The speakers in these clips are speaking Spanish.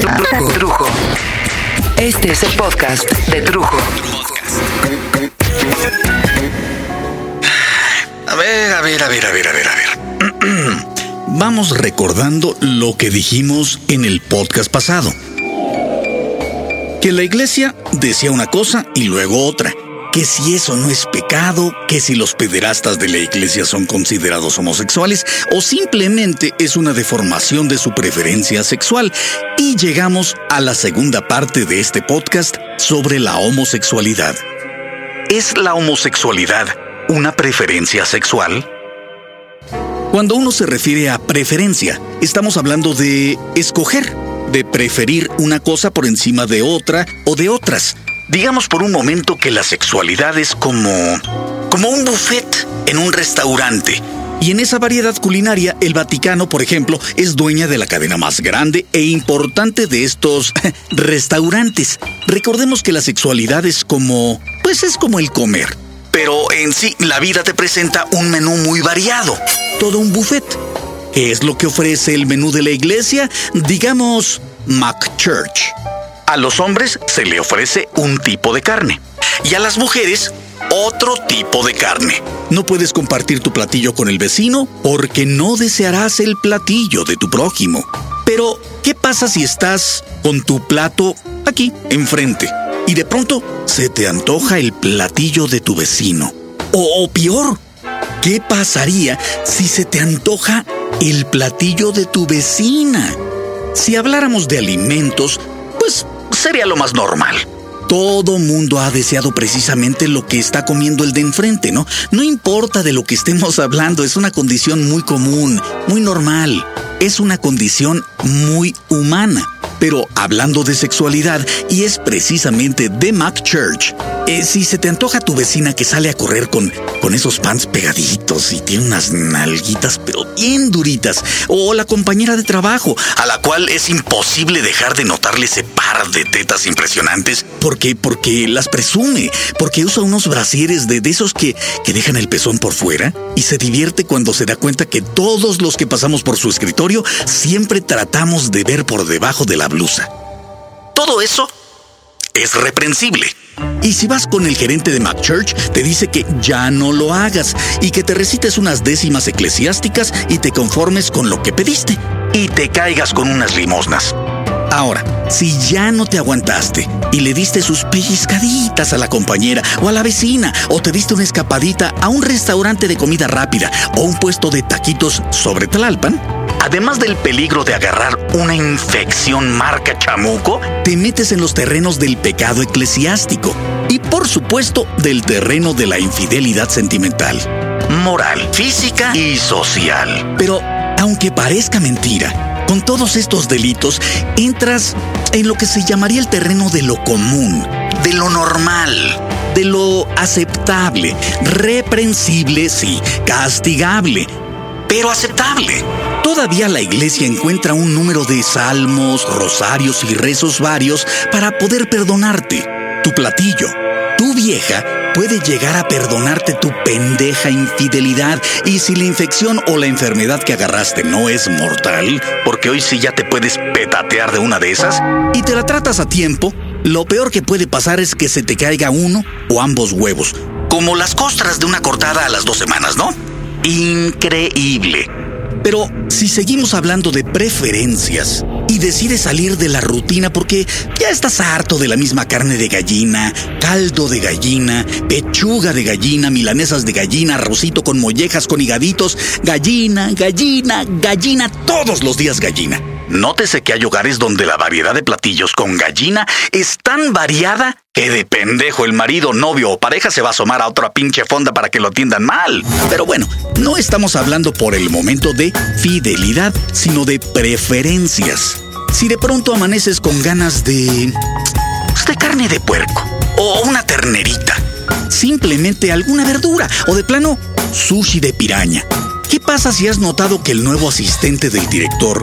Trujo. Este es el podcast de Trujo. A ver, a ver, a ver, a ver, a ver, a ver. Vamos recordando lo que dijimos en el podcast pasado. Que la iglesia decía una cosa y luego otra que si eso no es pecado, que si los pederastas de la iglesia son considerados homosexuales o simplemente es una deformación de su preferencia sexual. Y llegamos a la segunda parte de este podcast sobre la homosexualidad. ¿Es la homosexualidad una preferencia sexual? Cuando uno se refiere a preferencia, estamos hablando de escoger, de preferir una cosa por encima de otra o de otras. Digamos por un momento que la sexualidad es como... como un buffet en un restaurante. Y en esa variedad culinaria, el Vaticano, por ejemplo, es dueña de la cadena más grande e importante de estos restaurantes. Recordemos que la sexualidad es como... pues es como el comer. Pero en sí, la vida te presenta un menú muy variado. Todo un buffet. ¿Qué es lo que ofrece el menú de la iglesia? Digamos, McChurch. A los hombres se le ofrece un tipo de carne y a las mujeres otro tipo de carne. No puedes compartir tu platillo con el vecino porque no desearás el platillo de tu prójimo. Pero, ¿qué pasa si estás con tu plato aquí, enfrente, y de pronto se te antoja el platillo de tu vecino? O, o peor, ¿qué pasaría si se te antoja el platillo de tu vecina? Si habláramos de alimentos, sería lo más normal. Todo mundo ha deseado precisamente lo que está comiendo el de enfrente, ¿no? No importa de lo que estemos hablando, es una condición muy común, muy normal. Es una condición muy humana. Pero hablando de sexualidad, y es precisamente de Mac Church, eh, si se te antoja tu vecina que sale a correr con, con esos pants pegaditos y tiene unas nalguitas pero bien duritas, o la compañera de trabajo, a la cual es imposible dejar de notarle ese par de tetas impresionantes, porque, porque las presume, porque usa unos brasieres de, de esos que, que dejan el pezón por fuera y se divierte cuando se da cuenta que todos los que pasamos por su escritorio siempre tratamos de ver por debajo de la blusa. Todo eso es reprensible. Y si vas con el gerente de McChurch, te dice que ya no lo hagas y que te recites unas décimas eclesiásticas y te conformes con lo que pediste y te caigas con unas limosnas. Ahora, si ya no te aguantaste y le diste sus pellizcaditas a la compañera o a la vecina, o te diste una escapadita a un restaurante de comida rápida o un puesto de taquitos sobre Tlalpan, además del peligro de agarrar una infección marca chamuco, te metes en los terrenos del pecado eclesiástico y por supuesto del terreno de la infidelidad sentimental, moral, física y social. Pero, aunque parezca mentira, con todos estos delitos entras en lo que se llamaría el terreno de lo común, de lo normal, de lo aceptable, reprensible, sí, castigable, pero aceptable. Todavía la iglesia encuentra un número de salmos, rosarios y rezos varios para poder perdonarte. Tu platillo, tu vieja, puede llegar a perdonarte tu pendeja infidelidad y si la infección o la enfermedad que agarraste no es mortal, porque hoy sí ya te puedes petatear de una de esas, y te la tratas a tiempo, lo peor que puede pasar es que se te caiga uno o ambos huevos, como las costras de una cortada a las dos semanas, ¿no? Increíble. Pero si seguimos hablando de preferencias y decides salir de la rutina porque ya estás harto de la misma carne de gallina, caldo de gallina, pechuga de gallina, milanesas de gallina, arrocito con mollejas, con higaditos, gallina, gallina, gallina, todos los días gallina. Nótese que hay hogares donde la variedad de platillos con gallina es tan variada que de pendejo el marido, novio o pareja se va a asomar a otra pinche fonda para que lo atiendan mal. Pero bueno, no estamos hablando por el momento de fidelidad, sino de preferencias. Si de pronto amaneces con ganas de... pues, de carne de puerco o una ternerita, simplemente alguna verdura o de plano sushi de piraña. ¿Qué pasa si has notado que el nuevo asistente del director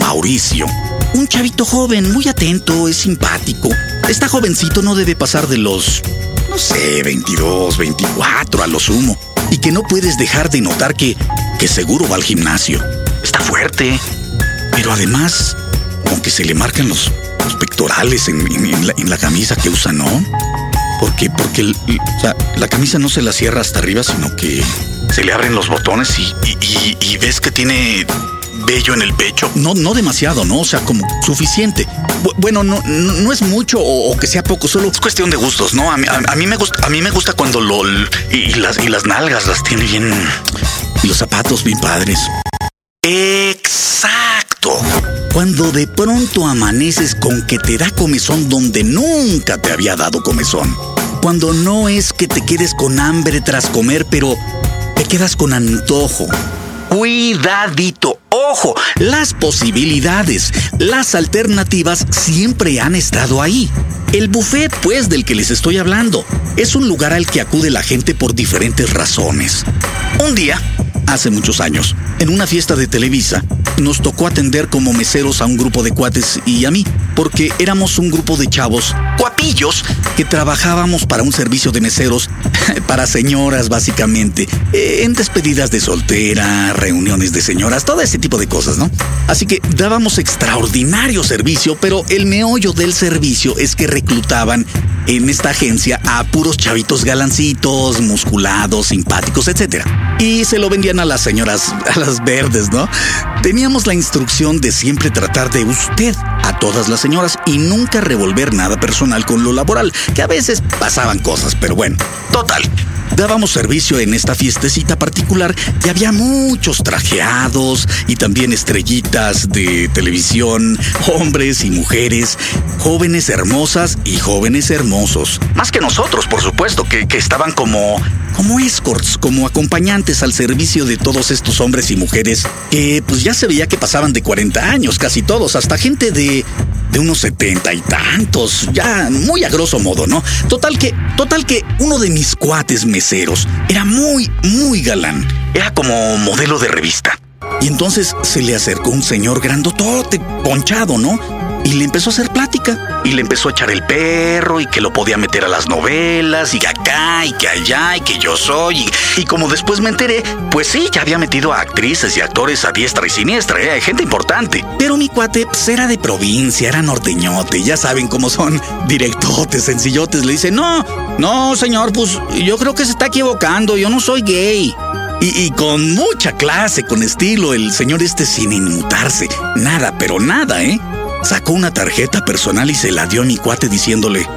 Mauricio. Un chavito joven, muy atento, es simpático. Está jovencito no debe pasar de los, no sé, 22, 24 a lo sumo. Y que no puedes dejar de notar que, que seguro va al gimnasio. Está fuerte. Pero además, como que se le marcan los, los pectorales en, la, en la camisa que usa, ¿no? Porque, porque la camisa no se la cierra hasta arriba, sino que se le abren los botones y- y ves que tiene vello en el pecho. No, no demasiado, ¿no? O sea, como suficiente. Bu- bueno, no, no, es mucho o, o que sea poco, solo es cuestión de gustos, ¿no? A mí, a- a mí me gusta, a mí me gusta cuando lo y, y las y las nalgas las tiene bien y los zapatos bien padres. Exacto. Cuando de pronto amaneces con que te da comezón donde nunca te había dado comezón. Cuando no es que te quedes con hambre tras comer, pero te quedas con antojo. Cuidadito, ojo, las posibilidades, las alternativas siempre han estado ahí. El buffet, pues, del que les estoy hablando, es un lugar al que acude la gente por diferentes razones. Un día, hace muchos años, en una fiesta de Televisa, nos tocó atender como meseros a un grupo de cuates y a mí, porque éramos un grupo de chavos guapillos que trabajábamos para un servicio de meseros para señoras básicamente, eh, en despedidas de soltera, reuniones de señoras, todo ese tipo de cosas, ¿no? Así que dábamos extraordinario servicio, pero el meollo del servicio es que reclutaban en esta agencia a puros chavitos galancitos, musculados, simpáticos, etc. Y se lo vendían a las señoras, a las verdes, ¿no? Teníamos la instrucción de siempre tratar de usted a todas las señoras y nunca revolver nada personal con lo laboral, que a veces pasaban cosas, pero bueno, total. Dábamos servicio en esta fiestecita particular y había muchos trajeados y también estrellitas de televisión, hombres y mujeres, jóvenes hermosas y jóvenes hermosos. Más que nosotros, por supuesto, que, que estaban como, como escorts, como acompañantes al servicio de todos estos hombres y mujeres que pues ya se veía que pasaban de 40 años, casi todos, hasta gente de, de unos setenta y tantos, ya muy a grosso modo, ¿no? Total que, total que uno de mis cuates meseros era muy, muy galán. Era como modelo de revista. Y entonces se le acercó un señor grandotote, ponchado, ¿no? Y le empezó a hacer plática. Y le empezó a echar el perro y que lo podía meter a las novelas y que acá y que allá y que yo soy. Y, como después me enteré, pues sí, ya había metido a actrices y actores a diestra y siniestra, ¿eh? gente importante. Pero mi cuate pues, era de provincia, era norteñote, ya saben cómo son directotes, sencillotes. Le dice, no, no, señor, pues yo creo que se está equivocando, yo no soy gay. Y, con mucha clase, con estilo, el señor este sin inmutarse. Nada, pero nada, ¿eh? Sacó una tarjeta personal y se la dio a mi cuate diciéndole,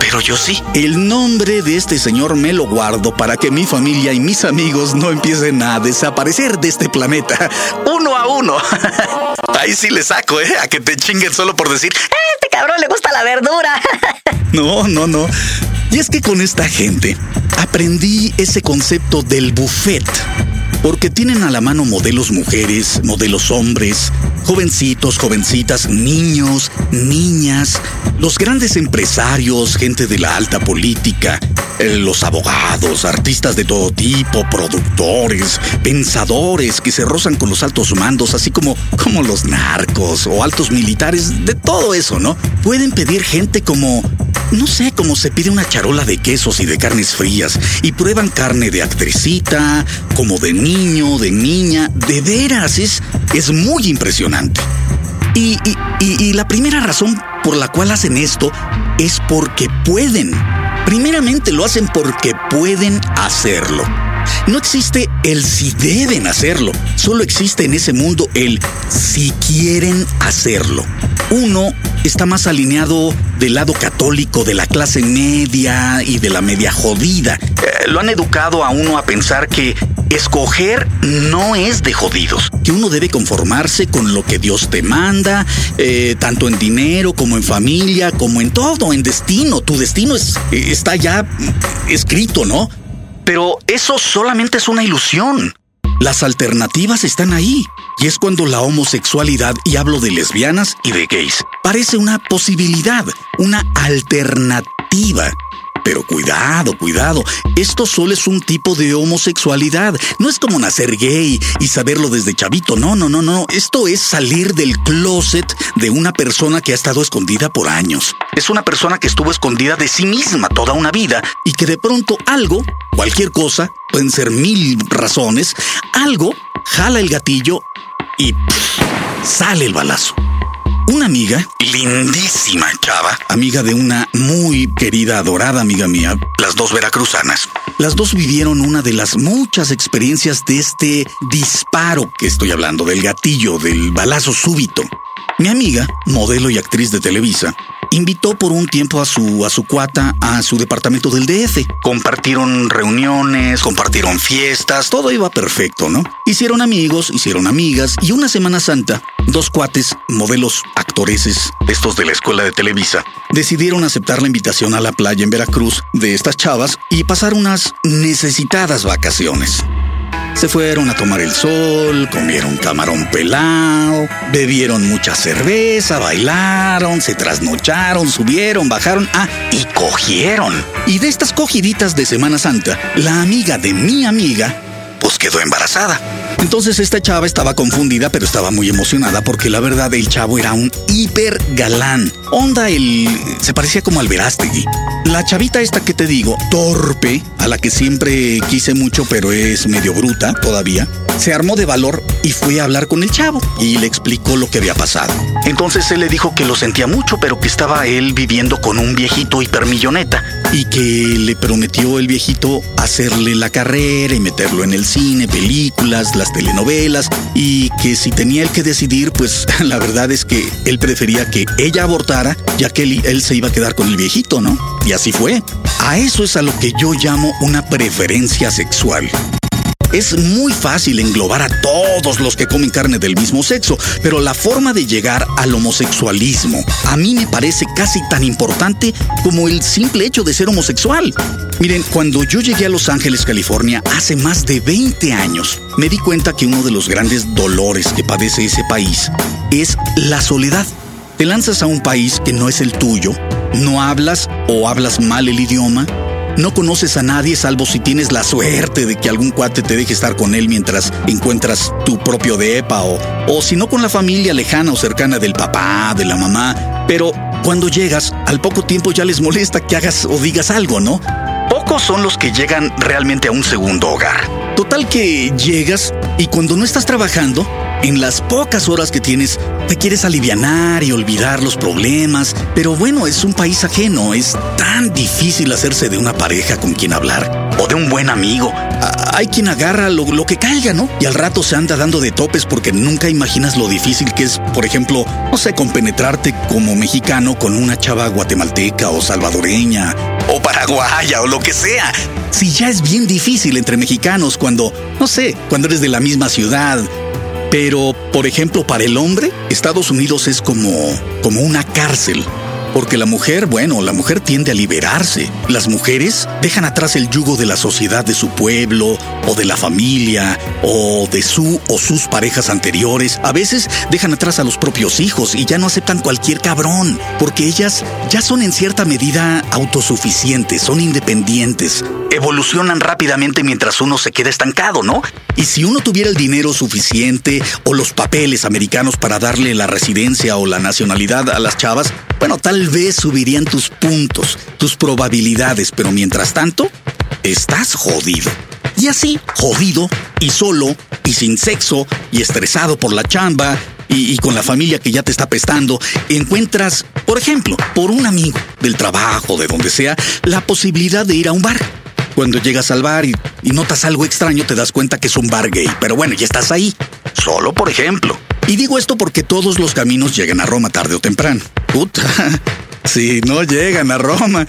pero yo sí. El nombre de este señor me lo guardo para que mi familia y mis amigos no empiecen a desaparecer de este planeta. Uno a uno. Ahí sí le saco, ¿eh? A que te chinguen solo por decir, Este cabrón le gusta la verdura. no, no, no. Y es que con esta gente aprendí ese concepto del buffet. Porque tienen a la mano modelos mujeres, modelos hombres, jovencitos, jovencitas, niños, niñas, los grandes empresarios, gente de la alta política, eh, los abogados, artistas de todo tipo, productores, pensadores que se rozan con los altos mandos, así como, como los narcos o altos militares, de todo eso, ¿no? Pueden pedir gente como no sé cómo se pide una charola de quesos y de carnes frías y prueban carne de actrecita, como de niño, de niña, de veras, es, muy impresionante. Y, y, y la primera razón por la cual hacen esto es porque pueden. Primeramente lo hacen porque pueden hacerlo. No existe el si deben hacerlo, solo existe en ese mundo el si quieren hacerlo. Uno está más alineado del lado católico de la clase media y de la media jodida. Eh, lo han educado a uno a pensar que escoger no es de jodidos, que uno debe conformarse con lo que Dios te manda, eh, tanto en dinero como en familia, como en todo, en destino. Tu destino es, está ya escrito, ¿no? Pero eso solamente es una ilusión. Las alternativas están ahí. Y es cuando la homosexualidad, y hablo de lesbianas y de gays, parece una posibilidad, una alternativa. Pero cuidado, cuidado, esto solo es un tipo de homosexualidad. No es como nacer gay y saberlo desde chavito. No, no, no, no. Esto es salir del closet de una persona que ha estado escondida por años. Es una persona que estuvo escondida de sí misma toda una vida y que de pronto algo, cualquier cosa, pueden ser mil razones, algo jala el gatillo y sale el balazo. Una amiga, lindísima chava, amiga de una muy querida, adorada amiga mía, las dos veracruzanas. Las dos vivieron una de las muchas experiencias de este disparo que estoy hablando, del gatillo, del balazo súbito. Mi amiga, modelo y actriz de Televisa, invitó por un tiempo a su, a su cuata a su departamento del DF. Compartieron reuniones, compartieron fiestas, todo iba perfecto, ¿no? Hicieron amigos, hicieron amigas y una Semana Santa, dos cuates, modelos actoreses, estos de la escuela de Televisa, decidieron aceptar la invitación a la playa en Veracruz de estas chavas y pasar unas necesitadas vacaciones. Se fueron a tomar el sol, comieron camarón pelado, bebieron mucha cerveza, bailaron, se trasnocharon, subieron, bajaron, ah, y cogieron. Y de estas cogiditas de Semana Santa, la amiga de mi amiga, pues quedó embarazada. Entonces esta chava estaba confundida, pero estaba muy emocionada porque la verdad el chavo era un hiper galán. Onda el... se parecía como al Verástegui. La chavita esta que te digo, torpe, a la que siempre quise mucho, pero es medio bruta todavía, se armó de valor y fue a hablar con el chavo y le explicó lo que había pasado. Entonces él le dijo que lo sentía mucho, pero que estaba él viviendo con un viejito hipermilloneta y que le prometió el viejito hacerle la carrera y meterlo en el cine, películas, las telenovelas y que si tenía él que decidir, pues la verdad es que él prefería que ella abortara, ya que él, él se iba a quedar con el viejito, ¿no? Y así fue. A eso es a lo que yo llamo una preferencia sexual. Es muy fácil englobar a todos los que comen carne del mismo sexo, pero la forma de llegar al homosexualismo a mí me parece casi tan importante como el simple hecho de ser homosexual. Miren, cuando yo llegué a Los Ángeles, California, hace más de 20 años, me di cuenta que uno de los grandes dolores que padece ese país es la soledad. Te lanzas a un país que no es el tuyo, no hablas o hablas mal el idioma, no conoces a nadie salvo si tienes la suerte de que algún cuate te deje estar con él mientras encuentras tu propio depa o, o si no con la familia lejana o cercana del papá, de la mamá. Pero cuando llegas, al poco tiempo ya les molesta que hagas o digas algo, ¿no? Pocos son los que llegan realmente a un segundo hogar. Total que llegas y cuando no estás trabajando, en las pocas horas que tienes, te quieres alivianar y olvidar los problemas, pero bueno, es un país ajeno, es tan difícil hacerse de una pareja con quien hablar o de un buen amigo. Hay quien agarra lo, lo, que caiga, ¿no? Y al rato se anda dando de topes porque nunca imaginas lo difícil que es, por ejemplo, no sé, compenetrarte como mexicano con una chava guatemalteca o salvadoreña o paraguaya o lo que sea. Si ya es bien difícil entre mexicanos cuando, no sé, cuando eres de la misma ciudad, pero, por ejemplo, para el hombre, Estados Unidos es como, como una cárcel. Porque la mujer, bueno, la mujer tiende a liberarse. Las mujeres dejan atrás el yugo de la sociedad de su pueblo, o de la familia, o de su o sus parejas anteriores. A veces dejan atrás a los propios hijos y ya no aceptan cualquier cabrón, porque ellas ya son en cierta medida autosuficientes, son independientes. Evolucionan rápidamente mientras uno se queda estancado, ¿no? Y si uno tuviera el dinero suficiente o los papeles americanos para darle la residencia o la nacionalidad a las chavas, bueno, tal vez subirían tus puntos, tus probabilidades, pero mientras tanto, estás jodido. Y así, jodido, y solo, y sin sexo, y estresado por la chamba, y, con la familia que ya te está prestando, encuentras, por ejemplo, por un amigo del trabajo, de donde sea, la posibilidad de ir a un bar. Cuando llegas al bar y, y notas algo extraño, te das cuenta que es un bar gay, pero bueno, ya estás ahí. Solo por ejemplo. Y digo esto porque todos los caminos llegan a Roma tarde o temprano. Puta, si no llegan a Roma.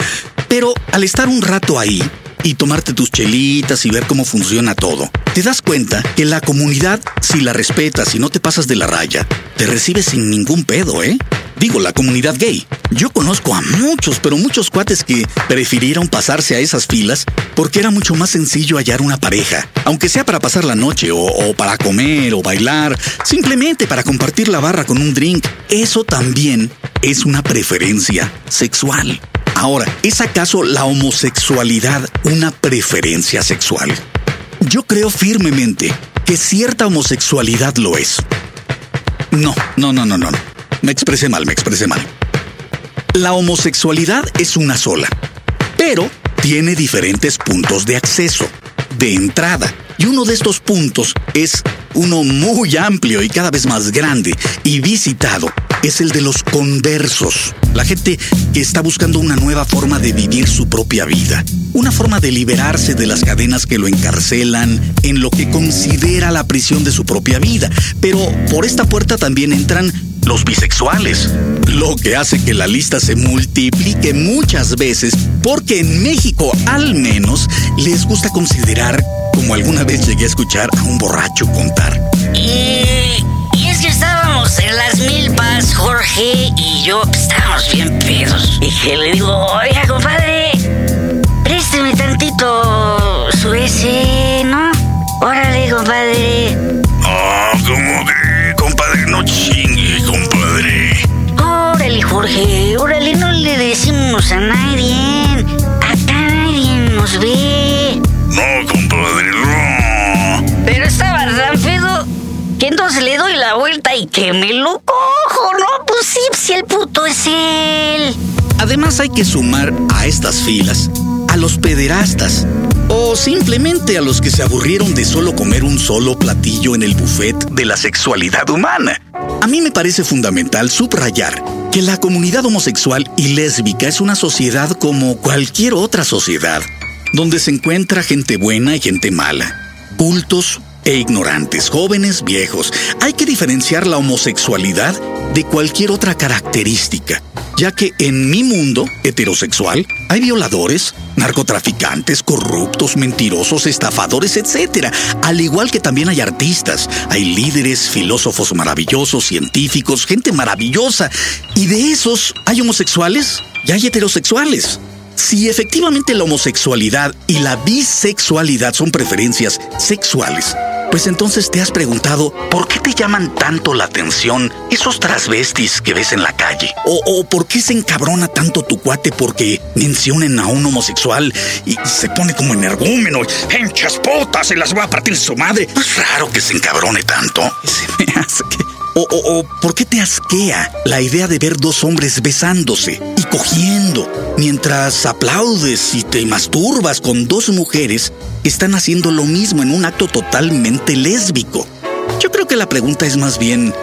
Pero al estar un rato ahí y tomarte tus chelitas y ver cómo funciona todo, te das cuenta que la comunidad, si la respetas y no te pasas de la raya, te recibe sin ningún pedo, ¿eh? Digo, la comunidad gay. Yo conozco a muchos, pero muchos cuates que prefirieron pasarse a esas filas porque era mucho más sencillo hallar una pareja, aunque sea para pasar la noche o, para comer o bailar, simplemente para compartir la barra con un drink. Eso también es una preferencia sexual. Ahora, ¿es acaso la homosexualidad una preferencia sexual? Yo creo firmemente que cierta homosexualidad lo es. No, no, no, no, no. Me expresé mal, me expresé mal. La homosexualidad es una sola, pero tiene diferentes puntos de acceso, de entrada. Y uno de estos puntos es uno muy amplio y cada vez más grande y visitado, es el de los conversos, la gente que está buscando una nueva forma de vivir su propia vida, una forma de liberarse de las cadenas que lo encarcelan en lo que considera la prisión de su propia vida. Pero por esta puerta también entran los bisexuales, lo que hace que la lista se multiplique muchas veces porque en México al menos les gusta considerar, como alguna vez llegué a escuchar a un borracho contar. Y, que me lo cojo, ¿no? Pues sí, si el puto es él. Además hay que sumar a estas filas a los pederastas o simplemente a los que se aburrieron de solo comer un solo platillo en el buffet de la sexualidad humana. A mí me parece fundamental subrayar que la comunidad homosexual y lésbica es una sociedad como cualquier otra sociedad, donde se encuentra gente buena y gente mala, cultos e ignorantes, jóvenes, viejos. Hay que diferenciar la homosexualidad de cualquier otra característica, ya que en mi mundo heterosexual hay violadores, narcotraficantes, corruptos, mentirosos, estafadores, etc. Al igual que también hay artistas, hay líderes, filósofos maravillosos, científicos, gente maravillosa. Y de esos hay homosexuales y hay heterosexuales. Si efectivamente la homosexualidad y la bisexualidad son preferencias sexuales, pues entonces te has preguntado por qué te llaman tanto la atención esos transvestis que ves en la calle. O, o, por qué se encabrona tanto tu cuate porque mencionen a un homosexual y se pone como energúmeno. ¡Hinchas putas! Se las va a partir su madre. Es raro que se encabrone tanto. Se que. O, ¿por qué te asquea la idea de ver dos hombres besándose y cogiendo mientras aplaudes y te masturbas con dos mujeres que están haciendo lo mismo en un acto totalmente lésbico? Yo creo que la pregunta es más bien,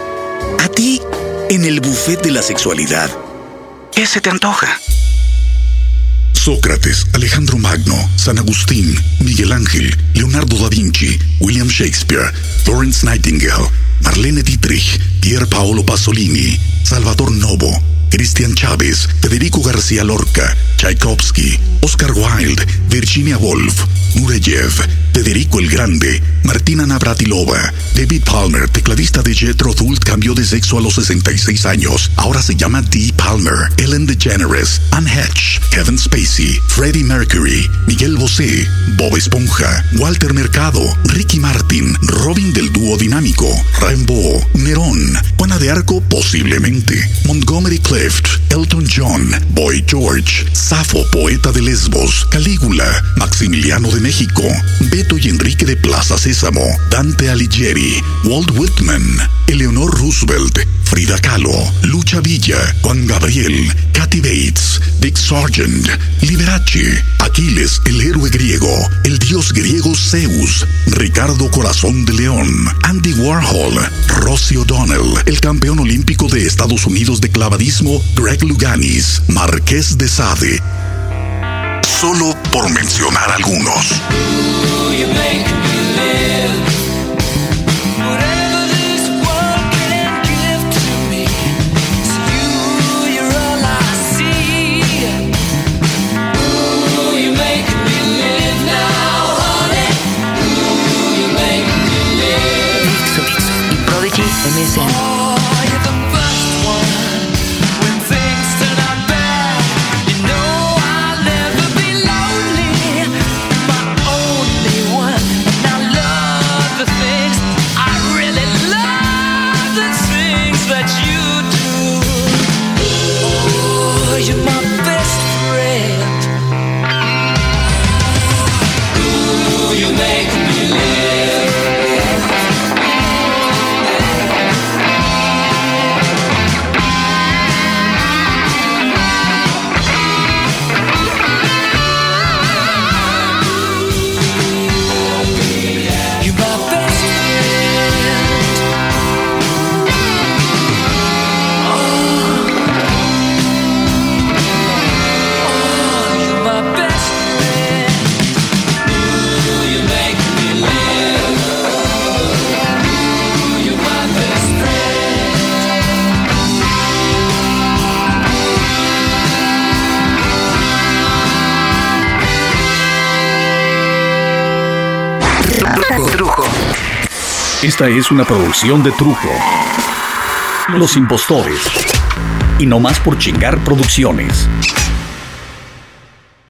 ¿a ti, en el buffet de la sexualidad, qué se te antoja? Sócrates, Alejandro Magno, San Agustín, Miguel Ángel, Leonardo da Vinci, William Shakespeare, Florence Nightingale, Marlene Dietrich, Pier Paolo Pasolini, Salvador Novo, Cristian Chávez, Federico García Lorca, Tchaikovsky, Oscar Wilde, Virginia Woolf, Nureyev, Federico el Grande, Martina Navratilova, David Palmer, tecladista de Jethro Tull, cambió de sexo a los 66 años. Ahora se llama Dee Palmer, Ellen DeGeneres, Anne Hatch, Kevin Spacey, Freddie Mercury, Miguel Bosé, Bob Esponja, Walter Mercado, Ricky Martin, Robin del dúo dinámico, Rainbow, Nerón, Juana de Arco posiblemente, Montgomery Clift, Elton John, Boy George, Safo, poeta de Lesbos, Calígula, Maximiliano de México, Beto y Enrique de Plaza Sésamo, Dante Alighieri, Walt Whitman, Eleanor Roosevelt, Frida Kahlo, Lucha Villa, Juan Gabriel, Kathy Bates, Dick Sargent, Liberace, Aquiles, el héroe griego, el dios griego Zeus, Ricardo Corazón de León, Andy Warhol, Rosie O'Donnell, el campeón olímpico de Estados Unidos de clavadismo Greg Luganis, Marqués de Sade. Solo por mencionar algunos. MSN. Esta es una producción de Trujo. Los impostores. Y no más por chingar producciones.